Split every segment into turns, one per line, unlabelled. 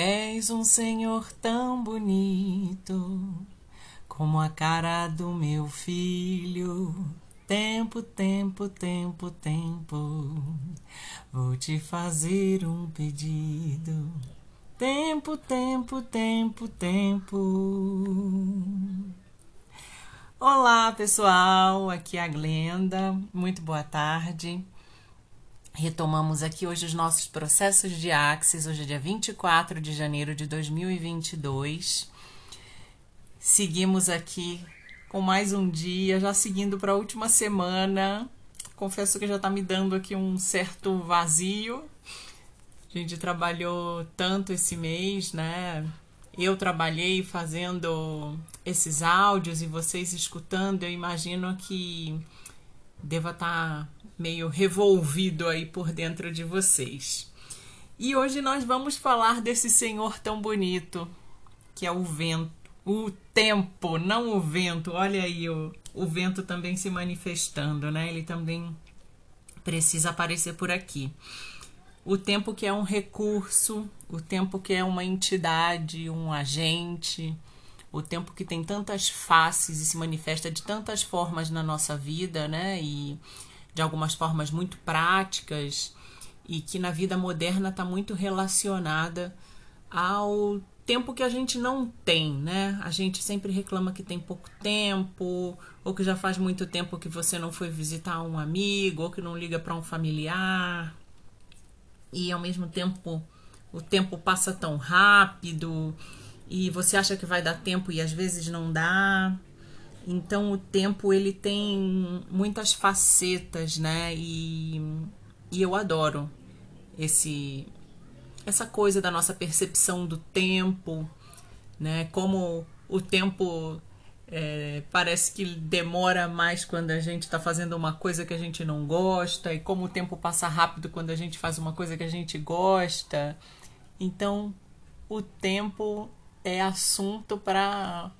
És um Senhor tão bonito como a cara do meu filho. Tempo, tempo, tempo, tempo. Vou te fazer um pedido. Tempo, tempo, tempo, tempo. Olá, pessoal. Aqui é a Glenda. Muito boa tarde. Retomamos aqui hoje os nossos processos de Axis, hoje é dia 24 de janeiro de 2022. Seguimos aqui com mais um dia, já seguindo para a última semana. Confesso que já está me dando aqui um certo vazio. A gente trabalhou tanto esse mês, né? Eu trabalhei fazendo esses áudios e vocês escutando, eu imagino que deva estar tá meio revolvido aí por dentro de vocês. E hoje nós vamos falar desse senhor tão bonito, que é o vento, o tempo, não o vento. Olha aí o, o vento também se manifestando, né? Ele também precisa aparecer por aqui. O tempo que é um recurso, o tempo que é uma entidade, um agente, o tempo que tem tantas faces e se manifesta de tantas formas na nossa vida, né? E de algumas formas muito práticas e que na vida moderna está muito relacionada ao tempo que a gente não tem, né? A gente sempre reclama que tem pouco tempo, ou que já faz muito tempo que você não foi visitar um amigo, ou que não liga para um familiar. E ao mesmo tempo o tempo passa tão rápido e você acha que vai dar tempo e às vezes não dá. Então o tempo ele tem muitas facetas, né? E, e eu adoro esse essa coisa da nossa percepção do tempo, né? Como o tempo é, parece que demora mais quando a gente está fazendo uma coisa que a gente não gosta, e como o tempo passa rápido quando a gente faz uma coisa que a gente gosta. Então, o tempo é assunto para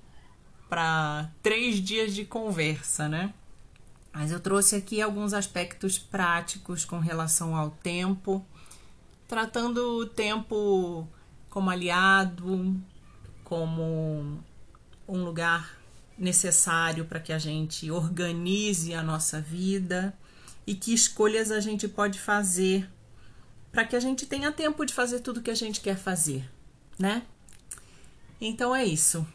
para três dias de conversa, né? Mas eu trouxe aqui alguns aspectos práticos com relação ao tempo, tratando o tempo como aliado, como um lugar necessário para que a gente organize a nossa vida e que escolhas a gente pode fazer para que a gente tenha tempo de fazer tudo que a gente quer fazer, né? Então é isso.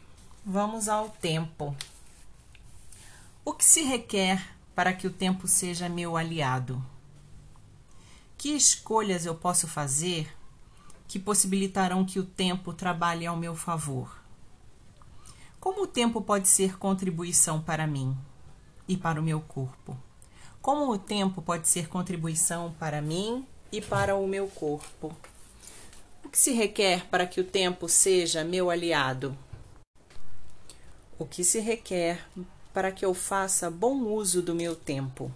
Vamos ao tempo. O que se requer para que o tempo seja meu aliado? Que escolhas eu posso fazer que possibilitarão que o tempo trabalhe ao meu favor? Como o tempo pode ser contribuição para mim e para o meu corpo? Como o tempo pode ser contribuição para mim e para o meu corpo? O que se requer para que o tempo seja meu aliado? O que se requer para que eu faça bom uso do meu tempo.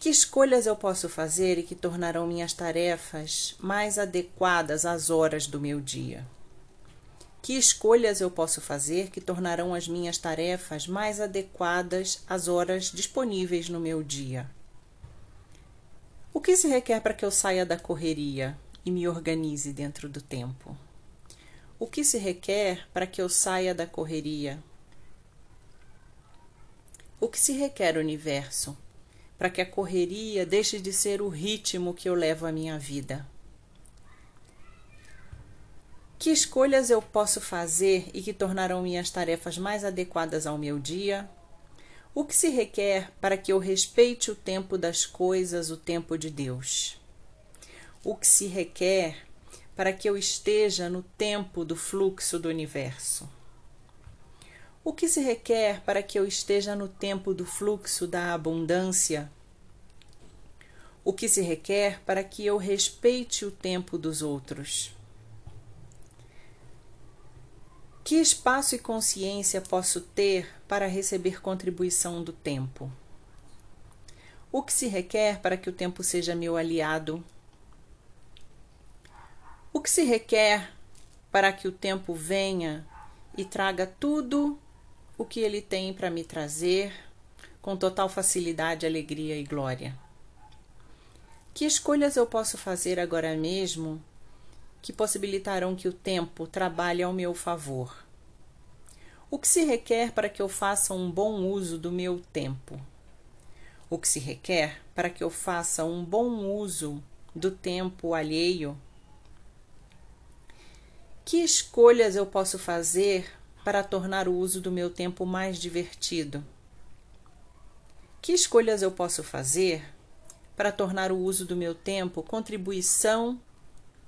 Que escolhas eu posso fazer e que tornarão minhas tarefas mais adequadas às horas do meu dia? Que escolhas eu posso fazer que tornarão as minhas tarefas mais adequadas às horas disponíveis no meu dia? O que se requer para que eu saia da correria e me organize dentro do tempo? O que se requer para que eu saia da correria? O que se requer, universo, para que a correria deixe de ser o ritmo que eu levo a minha vida? Que escolhas eu posso fazer e que tornarão minhas tarefas mais adequadas ao meu dia? O que se requer para que eu respeite o tempo das coisas, o tempo de Deus? O que se requer para que eu esteja no tempo do fluxo do universo. O que se requer para que eu esteja no tempo do fluxo da abundância? O que se requer para que eu respeite o tempo dos outros? Que espaço e consciência posso ter para receber contribuição do tempo? O que se requer para que o tempo seja meu aliado que se requer para que o tempo venha e traga tudo o que ele tem para me trazer com total facilidade, alegria e glória? Que escolhas eu posso fazer agora mesmo que possibilitarão que o tempo trabalhe ao meu favor? O que se requer para que eu faça um bom uso do meu tempo? O que se requer para que eu faça um bom uso do tempo alheio? Que escolhas eu posso fazer para tornar o uso do meu tempo mais divertido? Que escolhas eu posso fazer para tornar o uso do meu tempo contribuição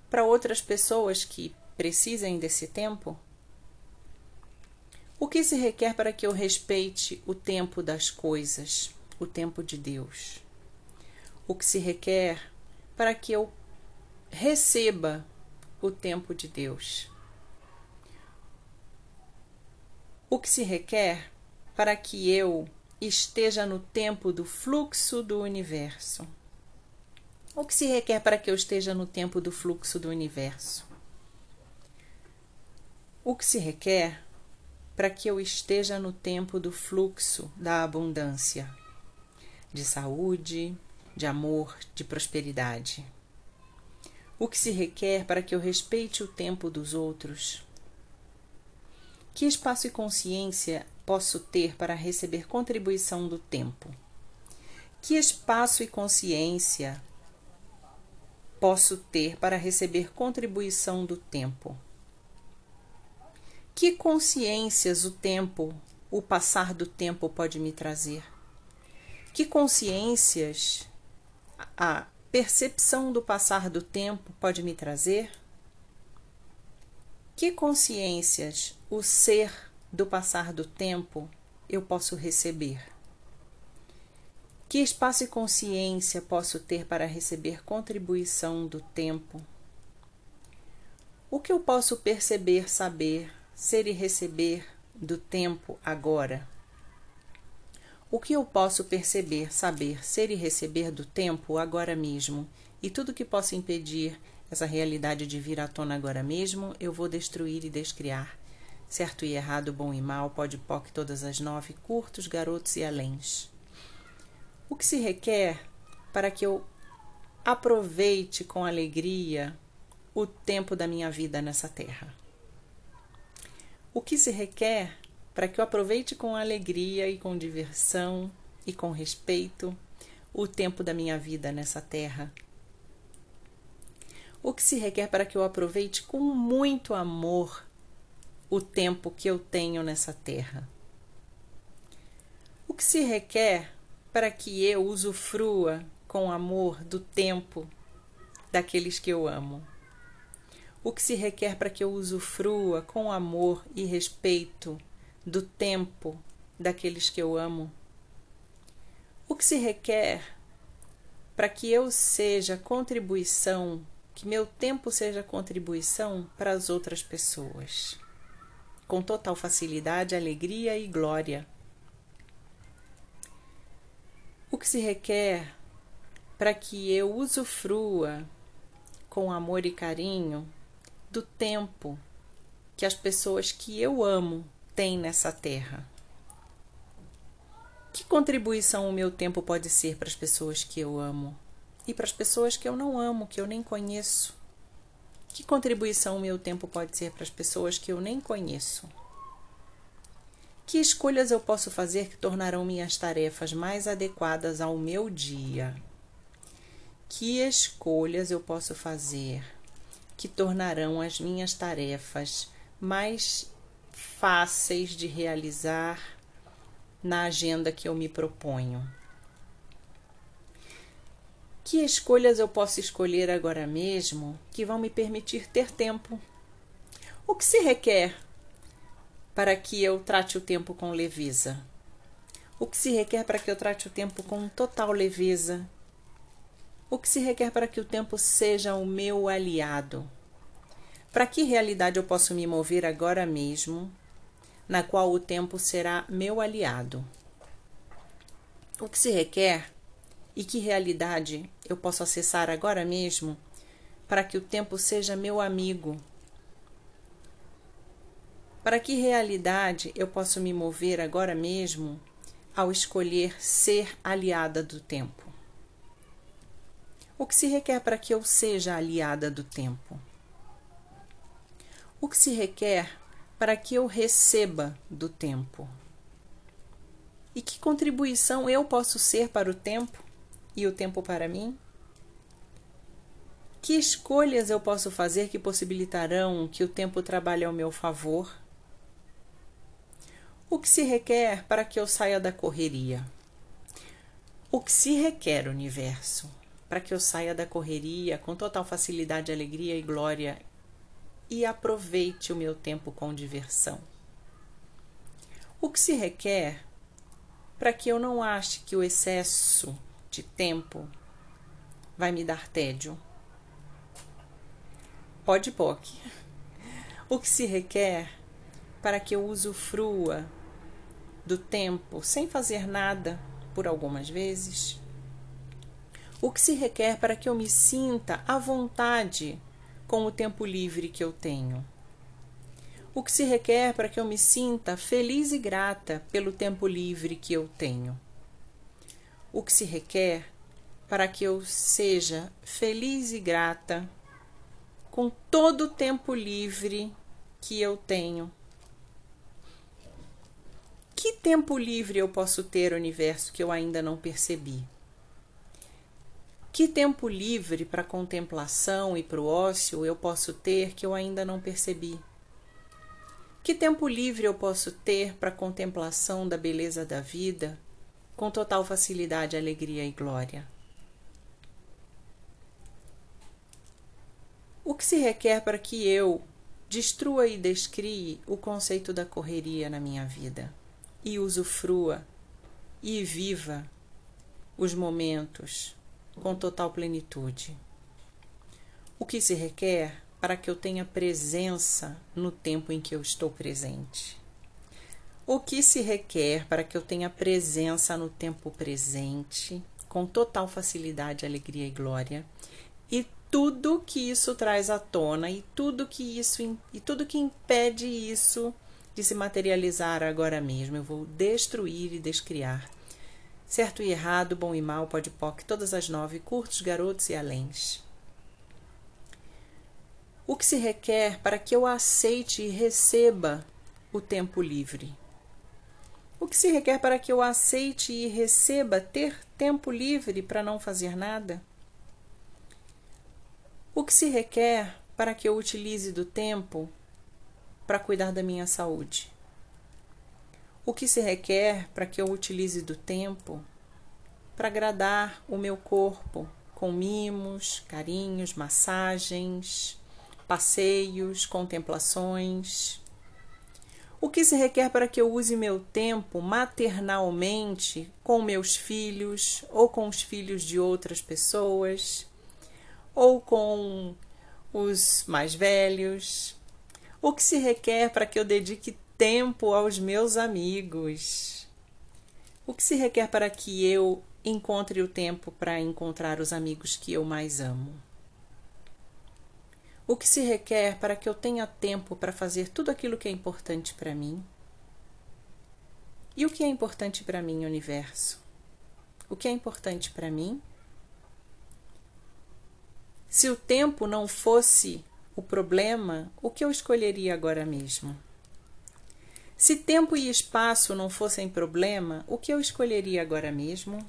para outras pessoas que precisem desse tempo? O que se requer para que eu respeite o tempo das coisas, o tempo de Deus? O que se requer para que eu receba o tempo de Deus? O que se requer para que eu esteja no tempo do fluxo do universo? O que se requer para que eu esteja no tempo do fluxo do universo? O que se requer para que eu esteja no tempo do fluxo da abundância, de saúde, de amor, de prosperidade. O que se requer para que eu respeite o tempo dos outros? Que espaço e consciência posso ter para receber contribuição do tempo? Que espaço e consciência posso ter para receber contribuição do tempo? Que consciências o tempo, o passar do tempo pode me trazer? Que consciências a percepção do passar do tempo pode me trazer? Que consciências o ser do passar do tempo eu posso receber? Que espaço e consciência posso ter para receber contribuição do tempo? O que eu posso perceber, saber, ser e receber do tempo agora? O que eu posso perceber, saber, ser e receber do tempo agora mesmo? E tudo que possa impedir essa realidade de vir à tona agora mesmo, eu vou destruir e descriar. Certo e errado, bom e mal, pode poc todas as nove, curtos, garotos e aléns. O que se requer para que eu aproveite com alegria o tempo da minha vida nessa terra? o que se requer para que eu aproveite com alegria e com diversão e com respeito o tempo da minha vida nessa terra. O que se requer para que eu aproveite com muito amor o tempo que eu tenho nessa terra. O que se requer para que eu usufrua com amor do tempo daqueles que eu amo o que se requer para que eu usufrua com amor e respeito do tempo daqueles que eu amo? O que se requer para que eu seja contribuição, que meu tempo seja contribuição para as outras pessoas? Com total facilidade, alegria e glória. O que se requer para que eu usufrua com amor e carinho do tempo que as pessoas que eu amo têm nessa terra. Que contribuição o meu tempo pode ser para as pessoas que eu amo e para as pessoas que eu não amo, que eu nem conheço? Que contribuição o meu tempo pode ser para as pessoas que eu nem conheço? Que escolhas eu posso fazer que tornarão minhas tarefas mais adequadas ao meu dia? Que escolhas eu posso fazer que tornarão as minhas tarefas mais fáceis de realizar na agenda que eu me proponho. Que escolhas eu posso escolher agora mesmo que vão me permitir ter tempo? O que se requer para que eu trate o tempo com leveza? O que se requer para que eu trate o tempo com total leveza o que se requer para que o tempo seja o meu aliado? Para que realidade eu posso me mover agora mesmo, na qual o tempo será meu aliado? O que se requer e que realidade eu posso acessar agora mesmo para que o tempo seja meu amigo? Para que realidade eu posso me mover agora mesmo ao escolher ser aliada do tempo? O que se requer para que eu seja aliada do tempo? O que se requer para que eu receba do tempo? E que contribuição eu posso ser para o tempo e o tempo para mim? Que escolhas eu posso fazer que possibilitarão que o tempo trabalhe ao meu favor? O que se requer para que eu saia da correria? O que se requer, universo, para que eu saia da correria com total facilidade, alegria e glória e aproveite o meu tempo com diversão? O que se requer para que eu não ache que o excesso de tempo vai me dar tédio? Pode POC. O que se requer para que eu usufrua do tempo sem fazer nada por algumas vezes? O que se requer para que eu me sinta à vontade com o tempo livre que eu tenho? O que se requer para que eu me sinta feliz e grata pelo tempo livre que eu tenho? O que se requer para que eu seja feliz e grata com todo o tempo livre que eu tenho. Que tempo livre eu posso ter, universo, que eu ainda não percebi? Que tempo livre para contemplação e para o ócio eu posso ter que eu ainda não percebi? Que tempo livre eu posso ter para contemplação da beleza da vida com total facilidade, alegria e glória? O que se requer para que eu destrua e descrie o conceito da correria na minha vida e usufrua e viva os momentos com total plenitude? O que se requer para que eu tenha presença no tempo em que eu estou presente? O que se requer para que eu tenha presença no tempo presente, com total facilidade, alegria e glória, e tudo que isso traz à tona e tudo que isso e tudo que impede isso de se materializar agora mesmo. Eu vou destruir e descriar. Certo e errado, bom e mal, pode poc, todas as nove, curtos, garotos e aléns. O que se requer para que eu aceite e receba o tempo livre? O que se requer para que eu aceite e receba ter tempo livre para não fazer nada? O que se requer para que eu utilize do tempo para cuidar da minha saúde? O que se requer para que eu utilize do tempo para agradar o meu corpo com mimos, carinhos, massagens, passeios, contemplações? O que se requer para que eu use meu tempo maternalmente com meus filhos ou com os filhos de outras pessoas? ou com os mais velhos? O que se requer para que eu dedique tempo aos meus amigos? O que se requer para que eu encontre o tempo para encontrar os amigos que eu mais amo? O que se requer para que eu tenha tempo para fazer tudo aquilo que é importante para mim? E o que é importante para mim, universo? O que é importante para mim? Se o tempo não fosse o problema, o que eu escolheria agora mesmo? Se tempo e espaço não fossem problema, o que eu escolheria agora mesmo?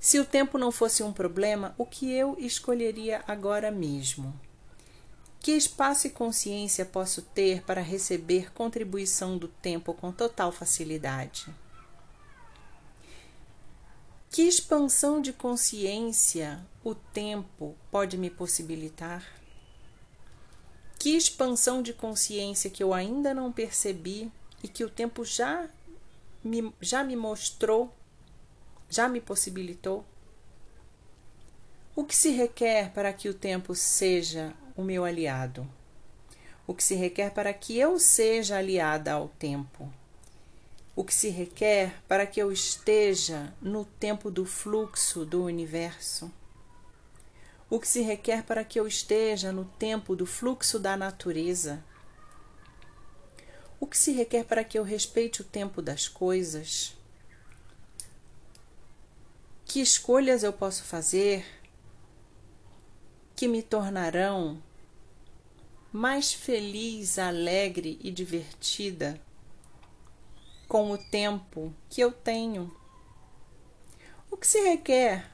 Se o tempo não fosse um problema, o que eu escolheria agora mesmo? Que espaço e consciência posso ter para receber contribuição do tempo com total facilidade? Que expansão de consciência o tempo pode me possibilitar? Que expansão de consciência que eu ainda não percebi e que o tempo já me, já me mostrou, já me possibilitou? O que se requer para que o tempo seja o meu aliado? O que se requer para que eu seja aliada ao tempo? o que se requer para que eu esteja no tempo do fluxo do universo, o que se requer para que eu esteja no tempo do fluxo da natureza, o que se requer para que eu respeite o tempo das coisas, que escolhas eu posso fazer que me tornarão mais feliz, alegre e divertida com o tempo que eu tenho? O que se requer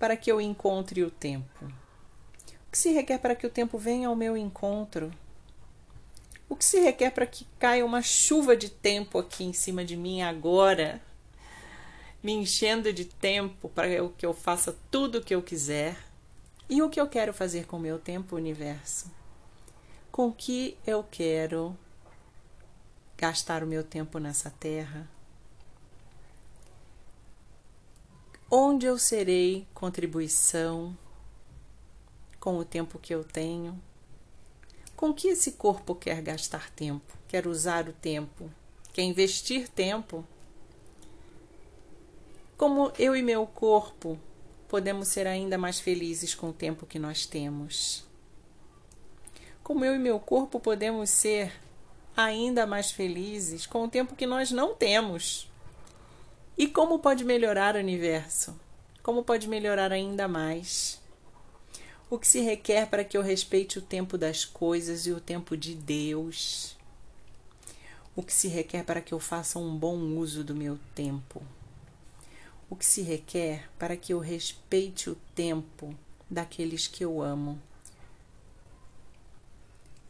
para que eu encontre o tempo? O que se requer para que o tempo venha ao meu encontro? O que se requer para que caia uma chuva de tempo aqui em cima de mim agora, me enchendo de tempo para que eu faça tudo o que eu quiser? E o que eu quero fazer com o meu tempo, universo? Com que eu quero gastar o meu tempo nessa terra? Onde eu serei contribuição com o tempo que eu tenho? Com que esse corpo quer gastar tempo? Quer usar o tempo? Quer investir tempo? Como eu e meu corpo podemos ser ainda mais felizes com o tempo que nós temos? Como eu e meu corpo podemos ser ainda mais felizes com o tempo que nós não temos? E como pode melhorar o universo? Como pode melhorar ainda mais? O que se requer para que eu respeite o tempo das coisas e o tempo de Deus? O que se requer para que eu faça um bom uso do meu tempo? O que se requer para que eu respeite o tempo daqueles que eu amo?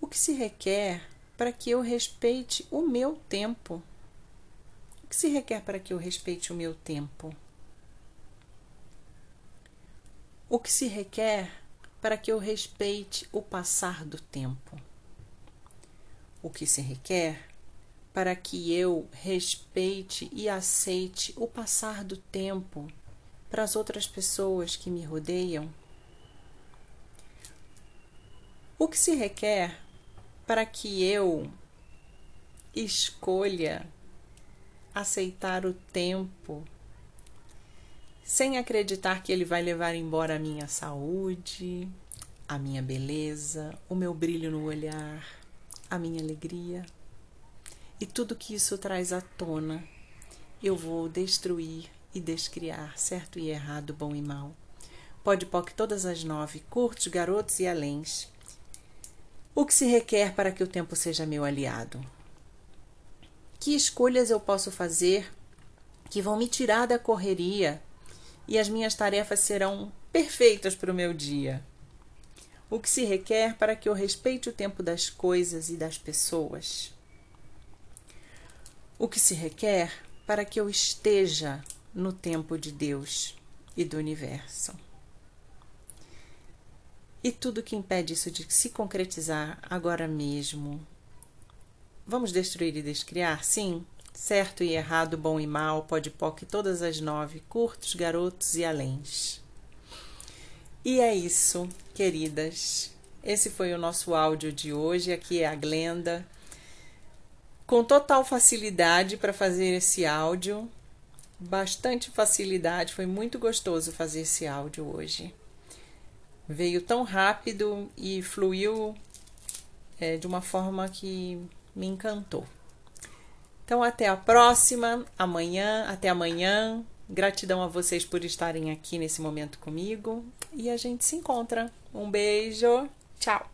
O que se requer para que eu respeite o meu tempo? O que se requer para que eu respeite o meu tempo? O que se requer para que eu respeite o passar do tempo. O que se requer para que eu respeite e aceite o passar do tempo para as outras pessoas que me rodeiam? O que se requer para que eu escolha aceitar o tempo sem acreditar que ele vai levar embora a minha saúde, a minha beleza, o meu brilho no olhar, a minha alegria. E tudo que isso traz à tona, eu vou destruir e descriar, certo e errado, bom e mal. Pode POC todas as nove, curtos, garotos e aléns. O que se requer para que o tempo seja meu aliado? Que escolhas eu posso fazer que vão me tirar da correria e as minhas tarefas serão perfeitas para o meu dia. O que se requer para que eu respeite o tempo das coisas e das pessoas. O que se requer para que eu esteja no tempo de Deus e do universo. E tudo que impede isso de se concretizar agora mesmo. Vamos destruir e descriar? Sim, Certo e errado, bom e mal, pode poc todas as nove, curtos, garotos e aléns. E é isso, queridas. Esse foi o nosso áudio de hoje. Aqui é a Glenda. Com total facilidade para fazer esse áudio. Bastante facilidade. Foi muito gostoso fazer esse áudio hoje. Veio tão rápido e fluiu é, de uma forma que me encantou. Então, até a próxima, amanhã, até amanhã. Gratidão a vocês por estarem aqui nesse momento comigo e a gente se encontra. Um beijo, tchau!